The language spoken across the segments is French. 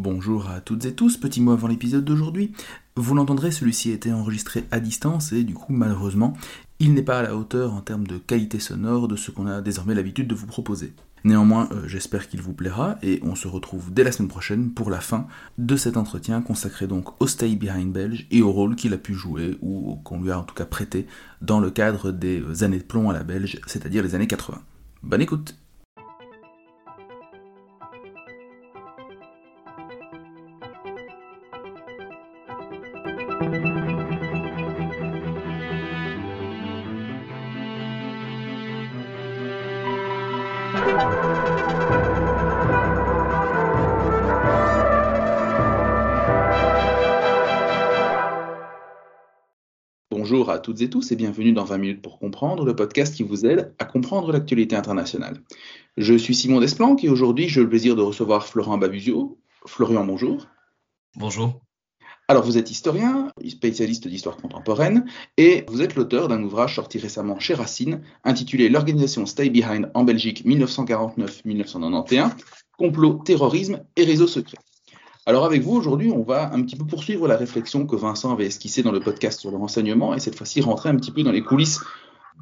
Bonjour à toutes et tous, petit mot avant l'épisode d'aujourd'hui. Vous l'entendrez, celui-ci a été enregistré à distance et du coup, malheureusement, il n'est pas à la hauteur en termes de qualité sonore de ce qu'on a désormais l'habitude de vous proposer. Néanmoins, euh, j'espère qu'il vous plaira et on se retrouve dès la semaine prochaine pour la fin de cet entretien consacré donc au Stay Behind belge et au rôle qu'il a pu jouer ou qu'on lui a en tout cas prêté dans le cadre des années de plomb à la belge, c'est-à-dire les années 80. Bonne écoute Bonjour à toutes et tous et bienvenue dans 20 minutes pour comprendre, le podcast qui vous aide à comprendre l'actualité internationale. Je suis Simon Desplanques et aujourd'hui j'ai le plaisir de recevoir Florent Babusio. Florian, bonjour. Bonjour. Alors vous êtes historien, spécialiste d'histoire contemporaine, et vous êtes l'auteur d'un ouvrage sorti récemment chez Racine, intitulé L'organisation Stay Behind en Belgique 1949-1991, complot, terrorisme et réseaux secrets. Alors avec vous, aujourd'hui, on va un petit peu poursuivre la réflexion que Vincent avait esquissée dans le podcast sur le renseignement et cette fois-ci rentrer un petit peu dans les coulisses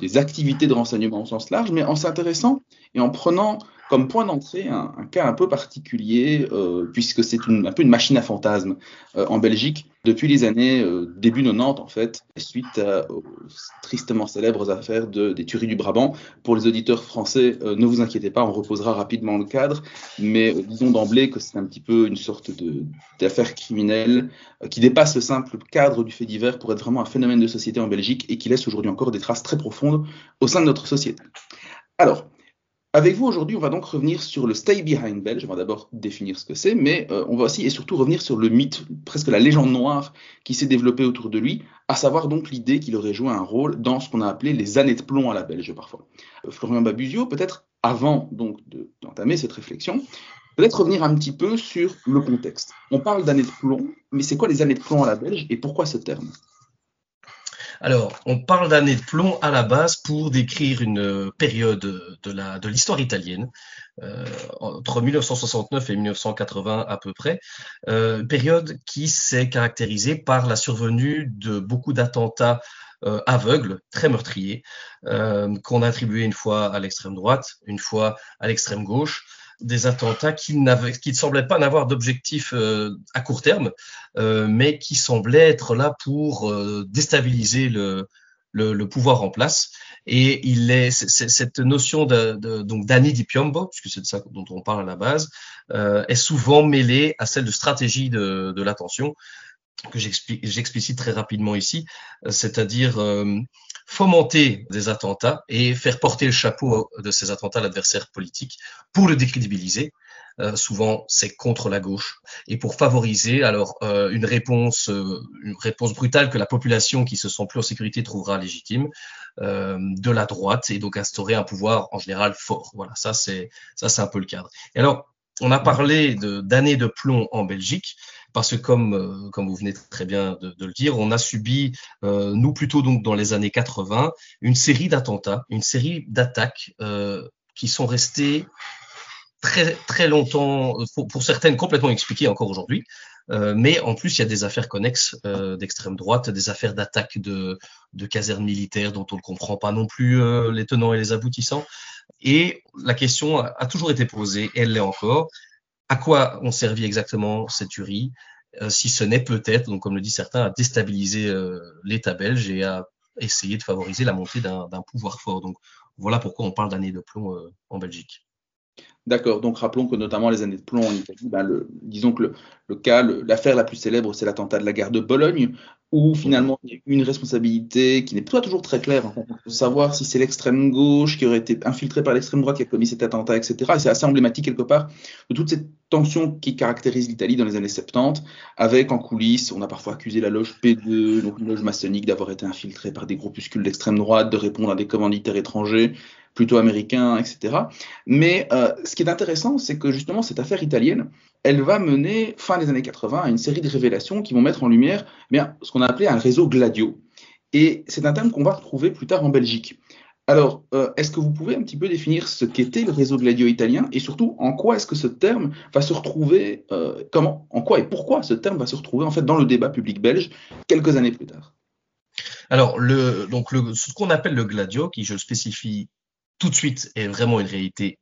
des activités de renseignement au sens large, mais en s'intéressant et en prenant comme point d'entrée un, cas un peu particulier, euh, puisque c'est un peu une machine à fantasmes euh, en Belgique depuis les années euh, début 90 en fait, suite aux tristement célèbres affaires de, des tueries du Brabant. Pour les auditeurs français, ne vous inquiétez pas, on reposera rapidement le cadre, mais disons d'emblée que c'est un petit peu une sorte d'affaire criminelle qui dépasse le simple cadre du fait divers pour être vraiment un phénomène de société en Belgique et qui laisse aujourd'hui encore des traces très profondes au sein de notre société. Alors, avec vous aujourd'hui, on va donc revenir sur le Stay Behind belge. On va d'abord définir ce que c'est, mais euh, on va aussi et surtout revenir sur le mythe, presque la légende noire qui s'est développée autour de lui, à savoir donc l'idée qu'il aurait joué un rôle dans ce qu'on a appelé les années de plomb à la belge parfois. Euh, Florian Babusio, peut-être avant donc d'entamer cette réflexion, peut-être revenir un petit peu sur le contexte. On parle d'années de plomb, mais c'est quoi les années de plomb à la belge et pourquoi ce terme? Alors, on parle d'années de plomb à la base pour décrire une période de l'histoire italienne, euh, entre 1969 et 1980 à peu près, euh, période qui s'est caractérisée par la survenue de beaucoup d'attentats euh, aveugles, très meurtriers, qu'on a attribué une fois à l'extrême droite, une fois à l'extrême gauche, des attentats qui, qui ne semblaient pas n'avoir d'objectif euh, à court terme, euh, mais qui semblaient être là pour euh, déstabiliser le, le, le, pouvoir en place. Et il est, cette notion de, de donc d'Annie di Piombo, puisque c'est de ça dont on parle à la base, est souvent mêlée à celle de stratégie de, de l'attention que j'explicite très rapidement ici, c'est-à-dire fomenter des attentats et faire porter le chapeau de ces attentats à l'adversaire politique pour le décrédibiliser. Euh, souvent, c'est contre la gauche et pour favoriser alors euh, une réponse, euh, une réponse brutale que la population qui se sent plus en sécurité trouvera légitime de la droite et donc instaurer un pouvoir en général fort. Voilà, ça c'est ça c'est un peu le cadre. Et alors, on a parlé d'années de, plomb en Belgique parce que comme, euh, vous venez très bien de, le dire, on a subi, euh, nous plutôt donc dans les années 80, une série d'attentats, une série d'attaques euh, qui sont restées très très longtemps, pour, certaines complètement expliquées encore aujourd'hui. mais en plus, il y a des affaires connexes d'extrême droite, des affaires d'attaques de casernes militaires dont on ne comprend pas non plus les tenants et les aboutissants. Et la question a, toujours été posée, et elle l'est encore, à quoi ont servi exactement ces tueries, euh, si ce n'est peut-être, donc comme le dit certains, à déstabiliser euh, l'État belge et à essayer de favoriser la montée d'un pouvoir fort. Donc voilà pourquoi on parle d'années de plomb euh, en Belgique. D'accord, donc rappelons que notamment les années de plomb en Italie, ben disons que le cas, l'affaire la plus célèbre, c'est l'attentat de la gare de Bologne, où finalement il y a une responsabilité qui n'est pas toujours très claire, savoir si c'est l'extrême gauche qui aurait été infiltrée par l'extrême droite qui a commis cet attentat, etc. Et c'est assez emblématique quelque part de toute cette tension qui caractérise l'Italie dans les années 70, avec en coulisses, on a parfois accusé la loge P2, donc une loge maçonnique, d'avoir été infiltrée par des groupuscules d'extrême droite, de répondre à des commanditaires étrangers plutôt américain, etc. Mais euh, ce qui est intéressant, c'est que justement cette affaire italienne, elle va mener, fin des années 80, à une série de révélations qui vont mettre en lumière bien, ce qu'on a appelé un réseau gladio. Et c'est un terme qu'on va retrouver plus tard en Belgique. Alors, euh, est-ce que vous pouvez un petit peu définir ce qu'était le réseau Gladio italien et surtout en quoi est-ce que ce terme va se retrouver, euh, comment, en quoi et pourquoi ce terme va se retrouver en fait dans le débat public belge quelques années plus tard? Alors, donc ce qu'on appelle le Gladio, qui je spécifie tout de suite est vraiment une réalité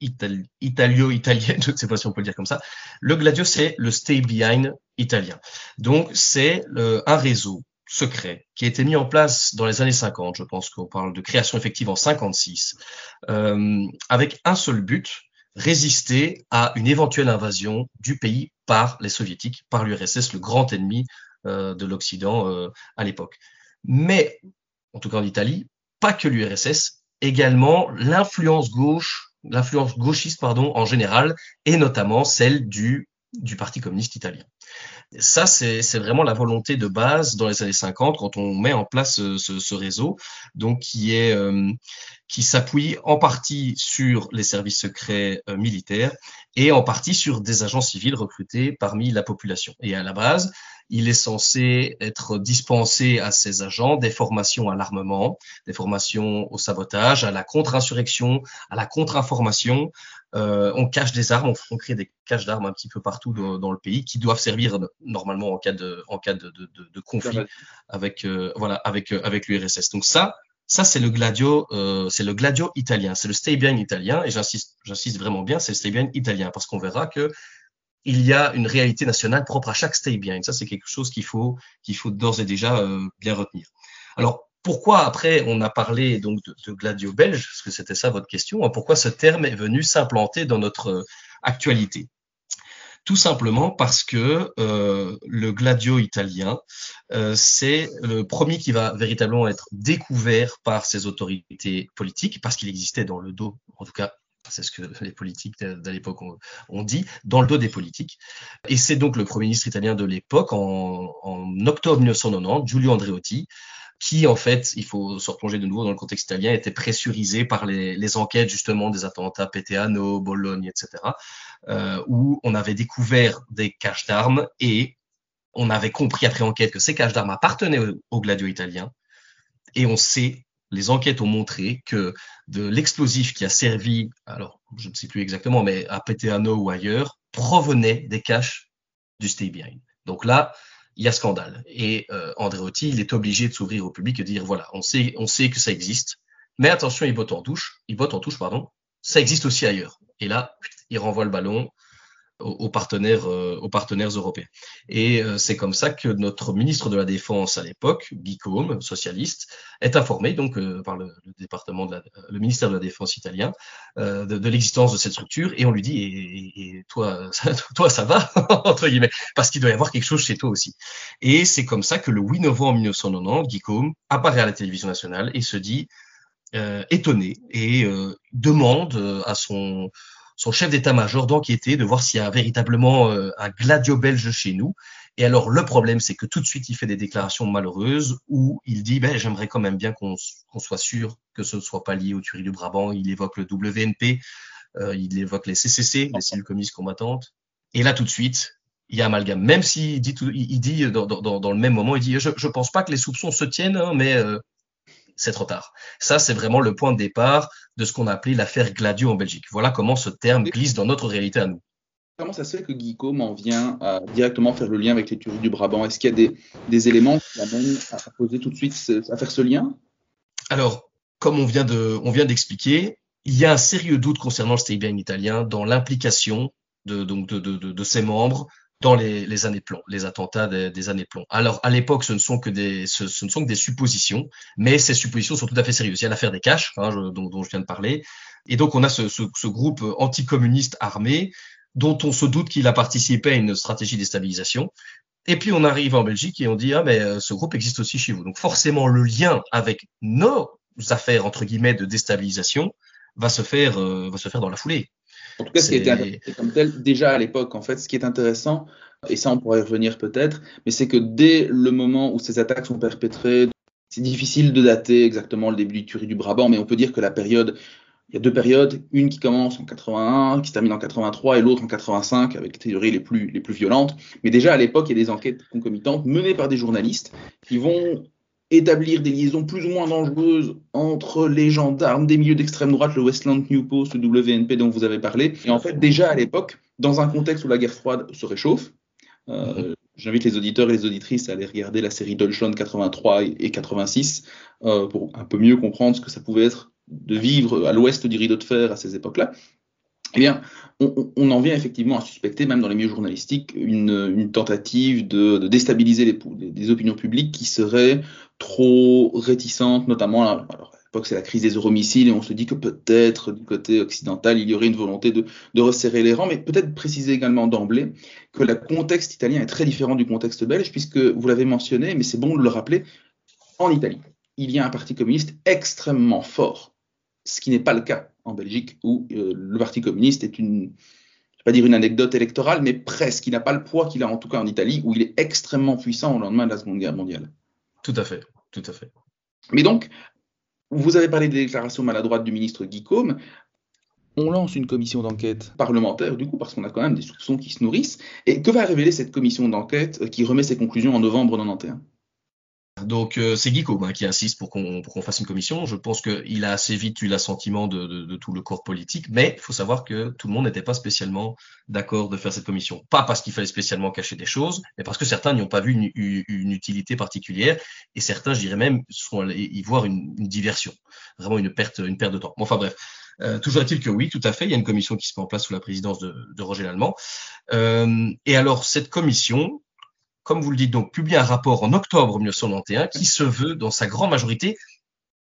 italio-italienne, je ne sais pas si on peut le dire comme ça. Le Gladio, c'est le stay behind italien. Donc, c'est un réseau secret qui a été mis en place dans les années 50, je pense qu'on parle de création effective en 56, euh, avec un seul but, résister à une éventuelle invasion du pays par les soviétiques, par l'URSS, le grand ennemi euh, de l'Occident euh, à l'époque. Mais, en tout cas en Italie, pas que l'URSS, également l'influence gauche, l'influence gauchiste pardon en général, et notamment celle du Parti communiste italien. Ça, c'est vraiment la volonté de base dans les années 50 quand on met en place ce, ce, réseau, donc qui est euh, qui s'appuie en partie sur les services secrets euh, militaires et en partie sur des agents civils recrutés parmi la population. Et à la base, il est censé être dispensé à ces agents des formations à l'armement, des formations au sabotage, à la contre-insurrection, à la contre-information. Euh, on cache des armes, on, crée des caches d'armes un petit peu partout dans, le pays qui doivent servir normalement en cas de, en cas de, de, de conflit avec, euh, voilà, avec, avec l'URSS. Donc ça, ça c'est le gladio, euh, c'est le gladio italien, c'est le stay bien italien, et j'insiste, j'insiste vraiment bien, c'est le stay bien italien, parce qu'on verra que il y a une réalité nationale propre à chaque stay bien. Ça, c'est quelque chose qu'il faut, qu'il faut d'ores et déjà euh, bien retenir. Alors, pourquoi après on a parlé donc de, de gladio belge, parce que c'était ça votre question, hein, pourquoi ce terme est venu s'implanter dans notre euh, actualité? Tout simplement parce que euh, le gladio italien, euh, c'est le premier qui va véritablement être découvert par ses autorités politiques, parce qu'il existait dans le dos, en tout cas c'est ce que les politiques de l'époque ont, dit, dans le dos des politiques. Et c'est donc le Premier ministre italien de l'époque, en, octobre 1990, Giulio Andreotti, qui en fait, il faut se replonger de nouveau dans le contexte italien, était pressurisé par les, enquêtes justement des attentats Peteano, Bologne, etc., euh, où on avait découvert des caches d'armes et on avait compris après enquête que ces caches d'armes appartenaient au, au gladio italien. Et on sait les enquêtes ont montré que de l'explosif qui a servi, alors je ne sais plus exactement, mais à Peteano ou ailleurs, provenait des caches du Stay Behind. Donc là, il y a scandale. Et euh, Andréotti, il est obligé de s'ouvrir au public et dire voilà, on sait, on sait que ça existe, mais attention, il botte en touche, il botte en touche, pardon, ça existe aussi ailleurs. Et là, il renvoie le ballon aux, partenaires, euh, aux partenaires européens. Et euh, c'est comme ça que notre ministre de la Défense à l'époque, Guy socialiste, est informé donc euh, par le, département de la, le ministère de la Défense italien de, l'existence de cette structure et on lui dit toi, ça, toi ça va entre guillemets parce qu'il doit y avoir quelque chose chez toi aussi. Et c'est comme ça que le 8 novembre 1990, Guy apparaît à la télévision nationale et se dit étonné et demande à son son chef d'état-major d'enquêter, de voir s'il y a véritablement euh, un gladio belge chez nous. Et alors le problème, c'est que tout de suite, il fait des déclarations malheureuses où il dit, ben, j'aimerais quand même bien qu'on soit sûr que ce ne soit pas lié aux tueries du Brabant. Il évoque le WNP, euh, il évoque les CCC, les cellules communistes combattantes. Et là, tout de suite, il y a amalgame. Même s'il dit, tout, il dit dans, dans, dans, le même moment, il dit, je ne pense pas que les soupçons se tiennent, hein, mais euh, c'est trop tard. Ça, c'est vraiment le point de départ de ce qu'on a appelé l'affaire Gladio en Belgique. Voilà comment ce terme glisse dans notre réalité à nous. Comment ça se fait que Guy en vient à directement faire le lien avec les tueries du Brabant? Est-ce qu'il y a des, des éléments qui à poser tout de suite, à faire ce lien? Alors, comme on vient de, on vient d'expliquer, il y a un sérieux doute concernant le Stay italien dans l'implication de, donc de, de, de, ses membres dans les, les, années de plomb, les attentats des, des années de plomb. Alors, à l'époque, ce ne sont que des, ce, ce, ne sont que des suppositions, mais ces suppositions sont tout à fait sérieuses. Il y a l'affaire des caches, hein, dont, dont, je viens de parler, et donc on a ce, ce, ce groupe anticommuniste armé dont on se doute qu'il a participé à une stratégie de déstabilisation. Et puis on arrive en Belgique et on dit ah mais euh, ce groupe existe aussi chez vous. Donc forcément le lien avec nos affaires entre guillemets de déstabilisation va se faire euh, va se faire dans la foulée. En tout cas, ce qui a été interprété comme tel déjà à l'époque, en fait, ce qui est intéressant, et ça on pourrait y revenir peut-être, mais c'est que dès le moment où ces attaques sont perpétrées, c'est difficile de dater exactement le début du tuerie du Brabant, mais on peut dire que la période, il y a deux périodes, une qui commence en 81, qui se termine en 83, et l'autre en 85, avec les théories les plus, les plus violentes. Mais déjà à l'époque, il y a des enquêtes concomitantes menées par des journalistes qui vont établir des liaisons plus ou moins dangereuses entre les gendarmes des milieux d'extrême droite, le Westland New Post, le WNP dont vous avez parlé. Et en fait, déjà à l'époque, dans un contexte où la guerre froide se réchauffe, euh, mhm. J'invite les auditeurs et les auditrices à aller regarder la série Deutschland 83 et 86 euh, pour un peu mieux comprendre ce que ça pouvait être de vivre à l'ouest du rideau de fer à ces époques-là. Eh bien, on, on, en vient effectivement à suspecter, même dans les milieux journalistiques, une, une tentative de, de déstabiliser les, les, opinions publiques qui seraient trop réticentes, notamment, alors à l'époque c'est la crise des euromissiles, et on se dit que peut-être du côté occidental, il y aurait une volonté de, de resserrer les rangs, mais peut-être préciser également d'emblée que le contexte italien est très différent du contexte belge, puisque vous l'avez mentionné, mais c'est bon de le rappeler, en Italie, il y a un parti communiste extrêmement fort ce qui n'est pas le cas en Belgique, où euh, le Parti communiste est une, je vais pas dire une anecdote électorale, mais presque. Il n'a pas le poids qu'il a en tout cas en Italie, où il est extrêmement puissant au lendemain de la Seconde Guerre mondiale. Tout à fait, tout à fait. Mais donc, vous avez parlé des déclarations maladroites du ministre Guy Côme. On lance une commission d'enquête parlementaire, du coup, parce qu'on a quand même des soupçons qui se nourrissent. Et que va révéler cette commission d'enquête euh, qui remet ses conclusions en novembre 91 donc euh, c'est Guico hein, qui insiste pour qu'on fasse une commission. Je pense qu'il a assez vite eu l'assentiment de, de, de, tout le corps politique, mais il faut savoir que tout le monde n'était pas spécialement d'accord de faire cette commission. Pas parce qu'il fallait spécialement cacher des choses, mais parce que certains n'y ont pas vu une, une, utilité particulière, et certains, je dirais même, sont y voir une, une, diversion, vraiment une perte, une perte de temps. Bon, enfin bref. Euh, toujours est-il que oui, tout à fait, il y a une commission qui se met en place sous la présidence de, de Roger Lallemand. Euh, et alors, cette commission, comme vous le dites, donc publie un rapport en octobre 1991 qui se veut, dans sa grande majorité,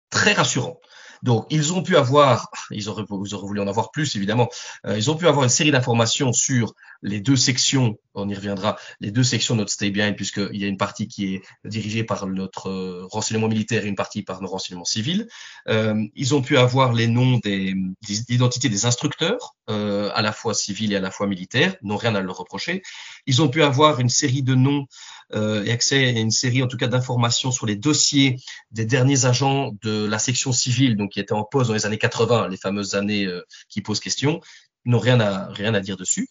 très rassurant. Donc, ils ont pu avoir, ils auraient, vous auraient voulu en avoir plus, évidemment, euh, ils ont pu avoir une série d'informations sur les deux sections, on y reviendra, les deux sections de notre Stay Behind, puisqu'il y a une partie qui est dirigée par notre euh, renseignement militaire et une partie par nos renseignements civils. Euh, ils ont pu avoir les noms des, des identités des instructeurs, euh, à la fois civils et à la fois militaires, n'ont rien à leur reprocher. Ils ont pu avoir une série de noms euh, et accès à une série, en tout cas, d'informations sur les dossiers des derniers agents de la section civile, donc qui étaient en pause dans les années 80, les fameuses années qui posent question, n'ont rien à rien à dire dessus.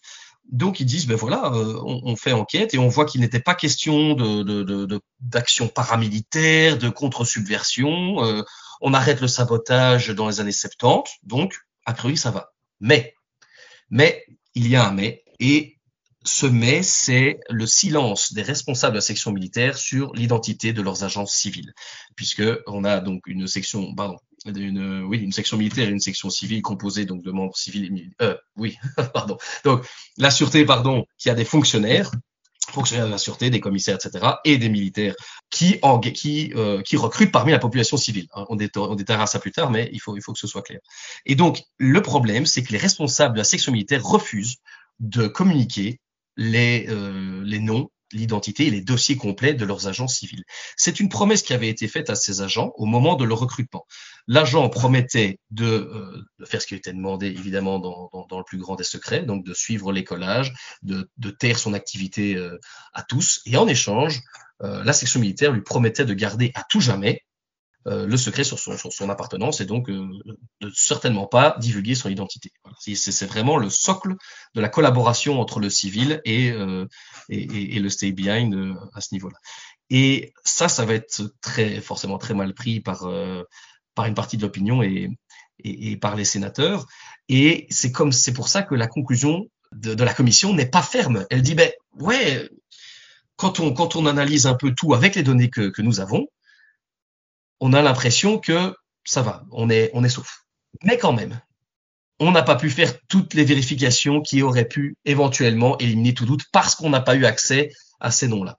Donc ils disent ben voilà, euh, on, fait enquête et on voit qu'il n'était pas question de, d'action paramilitaire, de contre-subversion. Euh, on arrête le sabotage dans les années 70, donc a priori ça va. Mais mais il y a un mais et ce mais, c'est le silence des responsables de la section militaire sur l'identité de leurs agents civils, puisque on a donc une section, pardon, une, oui, une section militaire et une section civile composée donc de membres civils et. Euh, oui, pardon. Donc la sûreté, pardon, qui a des fonctionnaires, fonctionnaires de la sûreté, des commissaires, etc., et des militaires qui qui euh, qui recrutent parmi la population civile. On, on détaillera ça plus tard, mais il faut il faut que ce soit clair. Et donc le problème, c'est que les responsables de la section militaire refusent de communiquer les, euh, les noms, l'identité et les dossiers complets de leurs agents civils. C'est une promesse qui avait été faite à ces agents au moment de leur recrutement. L'agent promettait de, euh, de, faire ce qui était demandé, évidemment, dans, dans, dans, le plus grand des secrets, donc de suivre l'écolage, de, de taire son activité euh, à tous. Et en échange, euh, la section militaire lui promettait de garder à tout jamais euh, le secret sur son, sur son, appartenance et donc euh, de certainement pas divulguer son identité. C'est vraiment le socle de la collaboration entre le civil et, euh, et, et, le stay behind euh, à ce niveau-là. Et ça, ça va être très forcément très mal pris par euh, par une partie de l'opinion et, et, par les sénateurs. Et c'est comme c'est pour ça que la conclusion de, de la commission n'est pas ferme. Elle dit ben ouais, quand on quand on analyse un peu tout avec les données que, que nous avons, on a l'impression que ça va, on est, on est sauf. Mais quand même, on n'a pas pu faire toutes les vérifications qui auraient pu éventuellement éliminer tout doute parce qu'on n'a pas eu accès à ces noms-là.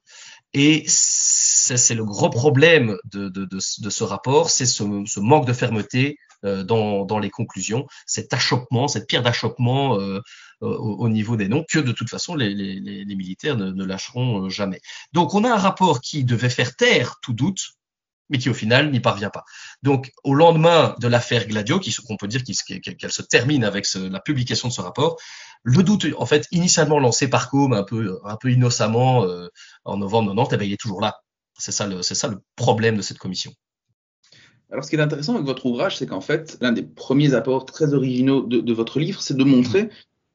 Et c'est le gros problème de, de, de, ce rapport, c'est ce, ce, manque de fermeté euh, dans, dans, les conclusions, cet achoppement, cette pierre d'achoppement euh, au, au, niveau des noms que de toute façon les, les, les militaires ne, ne, lâcheront euh, jamais. Donc on a un rapport qui devait faire taire tout doute, mais qui au final n'y parvient pas. Donc, au lendemain de l'affaire Gladio, qu'on peut dire qu'elle se termine avec la publication de ce rapport, le doute, en fait, initialement lancé par Com, un peu, un peu innocemment euh, en novembre 90, eh bien, il est toujours là. C'est ça, le, problème de cette commission. Alors, ce qui est intéressant avec votre ouvrage, c'est qu'en fait, l'un des premiers apports très originaux de, de votre livre, c'est de montrer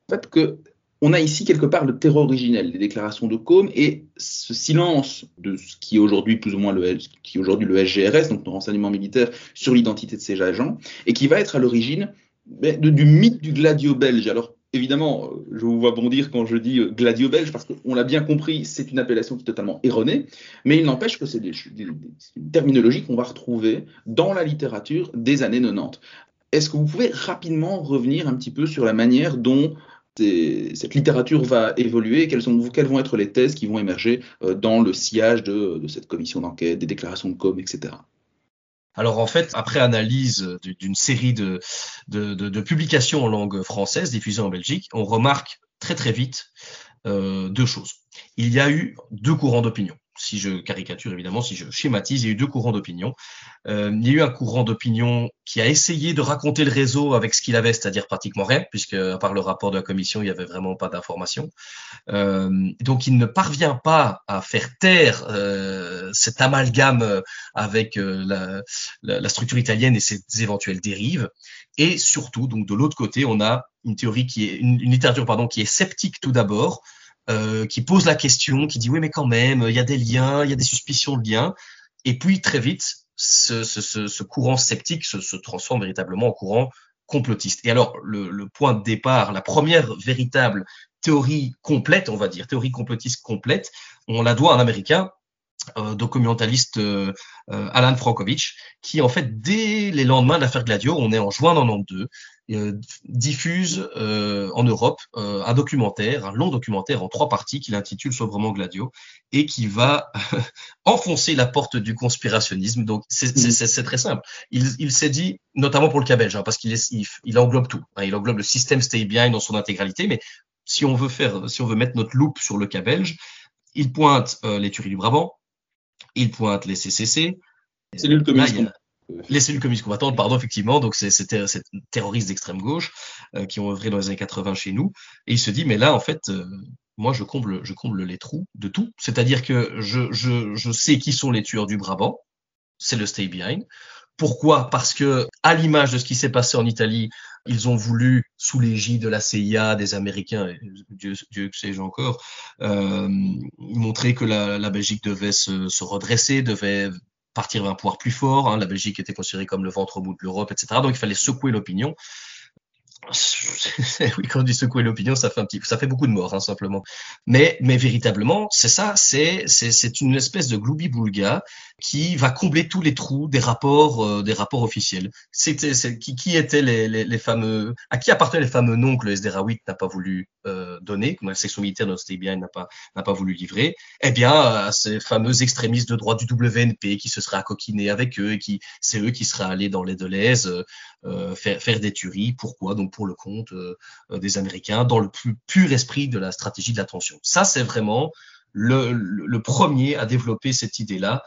en fait, que on a ici quelque part le terreau originel des déclarations de Combe et ce silence de ce qui est aujourd'hui plus ou moins le, qui aujourd'hui le SGRS, donc le renseignement militaire, sur l'identité de ces agents, et qui va être à l'origine du mythe du gladio belge. Alors évidemment, je vous vois bondir quand je dis euh, gladio belge, parce qu'on l'a bien compris, c'est une appellation qui est totalement erronée, mais il n'empêche que c'est une terminologie qu'on va retrouver dans la littérature des années 90. Est-ce que vous pouvez rapidement revenir un petit peu sur la manière dont cette littérature va évoluer quelles, quelles, vont être les thèses qui vont émerger euh, dans le sillage de, cette commission d'enquête, des déclarations de com, etc. Alors en fait, après analyse d'une série de, de, publications en langue française diffusées en Belgique, on remarque très très vite euh, deux choses. Il y a eu deux courants d'opinion si je caricature évidemment, si je schématise, il y a eu deux courants d'opinion. Euh, il y a eu un courant d'opinion qui a essayé de raconter le réseau avec ce qu'il avait, c'est-à-dire pratiquement rien, puisque à part le rapport de la commission, il n'y avait vraiment pas d'informations. Euh, donc il ne parvient pas à faire taire euh, cet amalgame avec euh, la, la, la, structure italienne et ses éventuelles dérives. Et surtout, donc de l'autre côté, on a une théorie qui est une, une littérature pardon qui est sceptique tout d'abord euh, qui pose la question, qui dit oui mais quand même, il y a des liens, il y a des suspicions de liens, et puis très vite, ce, courant sceptique se, transforme véritablement en courant complotiste. Et alors le, point de départ, la première véritable théorie complète, on va dire, théorie complotiste complète, on la doit à un Américain euh, documentaliste euh, euh, Alan Frankovich, qui en fait dès les lendemains de l'affaire Gladio, on est en juin 92, euh, diffuse euh, en Europe euh, un documentaire, un long documentaire en trois parties qu'il intitule sobrement Gladio et qui va enfoncer la porte du conspirationnisme. Donc c'est mmh. très simple. Il, il s'est dit, notamment pour le cas belge, hein, parce qu'il il, il, englobe tout. Hein, il englobe le système Stay Behind dans son intégralité, mais si on veut faire, si on veut mettre notre loupe sur le cas belge, il pointe les tueries du Brabant, il pointe les CCC. Cellules communistes les cellules communistes combattantes, pardon, effectivement, donc c'est ces terroristes d'extrême gauche euh, qui ont œuvré dans les années 80 chez nous. Et il se dit, mais là, en fait, euh, moi, je comble, je comble les trous de tout. C'est-à-dire que je, je, je sais qui sont les tueurs du Brabant, c'est le Stay Behind. Pourquoi? Parce que, à l'image de ce qui s'est passé en Italie, ils ont voulu, sous l'égide de la CIA, des Américains, Dieu, Dieu que sais-je encore, euh, montrer que la, la Belgique devait se, se, redresser, devait partir vers un pouvoir plus fort. Hein. La Belgique était considérée comme le ventre bout de l'Europe, etc. Donc il fallait secouer l'opinion. oui, quand on dit secouer l'opinion, ça fait un petit, ça fait beaucoup de morts, hein, simplement. Mais, mais véritablement, c'est ça, c'est, c'est, c'est une espèce de gloubi-boulga qui va combler tous les trous des rapports, euh, des rapports officiels. C'était, qui, qui étaient les, les, les, fameux, à qui appartenaient les fameux noms que le SDR8 n'a pas voulu euh, donner, que la section militaire de bien n'a pas, n'a pas voulu livrer. Eh bien, à ces fameux extrémistes de droite du WNP qui se seraient accoquinés avec eux et qui, c'est eux qui seraient allés dans les Deleuze euh, faire, faire des tueries. Pourquoi? Donc pour le compte euh, euh, des Américains, dans le plus pur esprit de la stratégie de l'attention. Ça, c'est vraiment le, le, premier à développer cette idée-là, euh,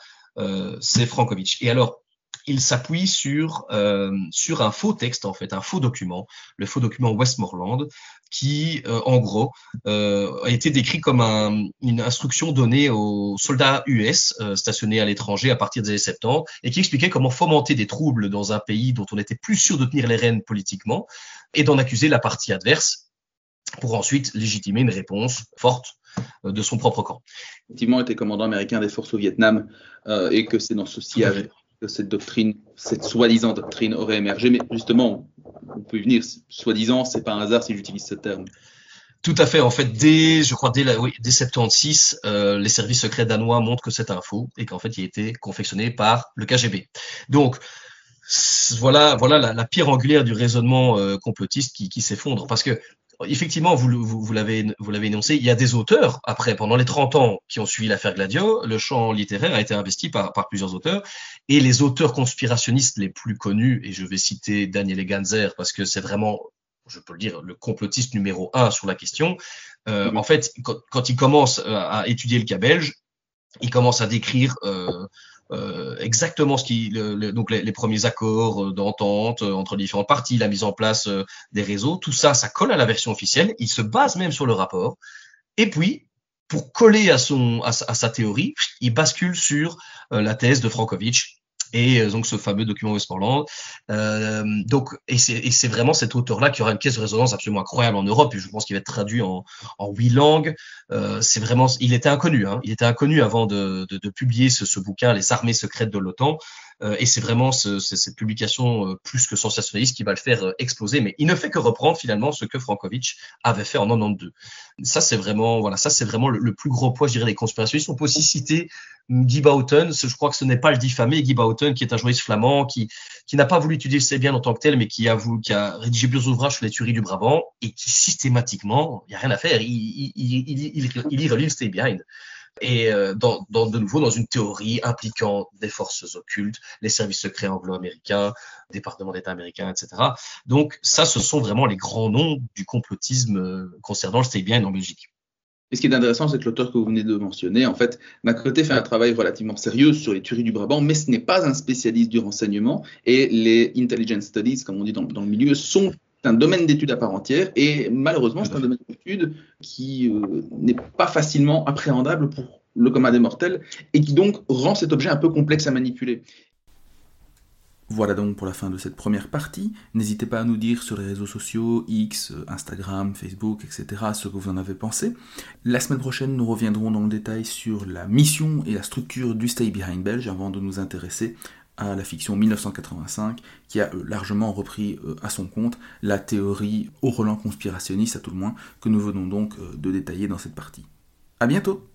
c'est Frankovitch. Et alors, il s'appuie sur euh, sur un faux texte en fait, un faux document, le faux document Westmoreland, qui euh, en gros euh, a été décrit comme un, une instruction donnée aux soldats US stationnés à l'étranger à partir des années 70 et qui expliquait comment fomenter des troubles dans un pays dont on était plus sûr de tenir les rênes politiquement et d'en accuser la partie adverse pour ensuite légitimer une réponse forte de son propre camp. Effectivement, était commandant américain des forces au Vietnam euh, et que c'est dans ce sillage que cette doctrine, cette soi-disant doctrine aurait émergé. Mais justement, on peut y venir, soi-disant, c'est pas un hasard si j'utilise ce terme. Tout à fait. En fait, dès, je crois, dès, la, oui, dès 76, euh, les services secrets danois montrent que c'est un faux et qu'en fait, il a été confectionné par le KGB. Donc, voilà, voilà la, la, pierre angulaire du raisonnement euh, complotiste qui, qui s'effondre. Parce que effectivement, vous, vous, vous l'avez énoncé, il y a des auteurs, après, pendant les 30 ans qui ont suivi l'affaire Gladio, le champ littéraire a été investi par, par, plusieurs auteurs, et les auteurs conspirationnistes les plus connus, et je vais citer Daniel Ganzer, parce que c'est vraiment, je peux le dire, le complotiste numéro un sur la question, euh, mm-hmm. en fait, quand, quand, il commence euh, à étudier le cas belge, il commence à décrire euh, euh, exactement ce qui, le, donc les, premiers accords euh, d'entente euh, entre différentes parties, la mise en place des réseaux, tout ça, ça colle à la version officielle. Il se base même sur le rapport. Et puis, pour coller à son à, sa théorie, il bascule sur la thèse de Frankovitch et euh, donc ce fameux document Westmoreland. Euh, donc, et c'est vraiment cet auteur-là qui aura une caisse de résonance absolument incroyable en Europe, et je pense qu'il va être traduit en, en huit langues. Euh, c'est vraiment, il était inconnu, hein, il était inconnu avant de, de, de publier ce, ce, bouquin, Les armées secrètes de l'OTAN. Euh, et c'est vraiment ce, cette publication euh, plus que sensationnaliste qui va le faire exploser. Mais il ne fait que reprendre finalement ce que Frankovitch avait fait en 92. Ça, c'est vraiment, voilà, ça, c'est vraiment le, plus gros poids, je dirais, des conspirationnistes. On peut aussi citer Guy Bauten. Je crois que ce n'est pas le diffamé Guy Bauten, qui est un journaliste flamand, qui, qui n'a pas voulu étudier le bien en tant que tel, mais qui a, voulu, qui a rédigé plusieurs ouvrages sur les tueries du Brabant et qui systématiquement, il n'y a rien à faire, il, il, il, il, le Behind et euh, dans, dans, de nouveau dans une théorie impliquant des forces occultes, les services secrets anglo-américains, département d'État américain, etc. Donc ça, ce sont vraiment les grands noms du complotisme euh, concernant le stay bien en Belgique. Ce qui est intéressant, c'est que l'auteur que vous venez de mentionner, en fait, d'un côté, fait un travail relativement sérieux sur les tueries du Brabant, mais ce n'est pas un spécialiste du renseignement. Et les intelligence studies, comme on dit dans, dans le milieu, sont un domaine d'études à part entière et malheureusement c'est un domaine d'études qui euh, n'est pas facilement appréhendable pour le commun des mortels et qui donc rend cet objet un peu complexe à manipuler. Voilà donc pour la fin de cette première partie. N'hésitez pas à nous dire sur les réseaux sociaux, X, Instagram, Facebook, etc., ce que vous en avez pensé. La semaine prochaine, nous reviendrons dans le détail sur la mission et la structure du Stay Behind Belge avant de nous intéresser à la fiction 1985, qui a euh, largement repris euh, à son compte la théorie au relent conspirationniste, à tout le moins, que nous venons donc euh, de détailler dans cette partie. A bientôt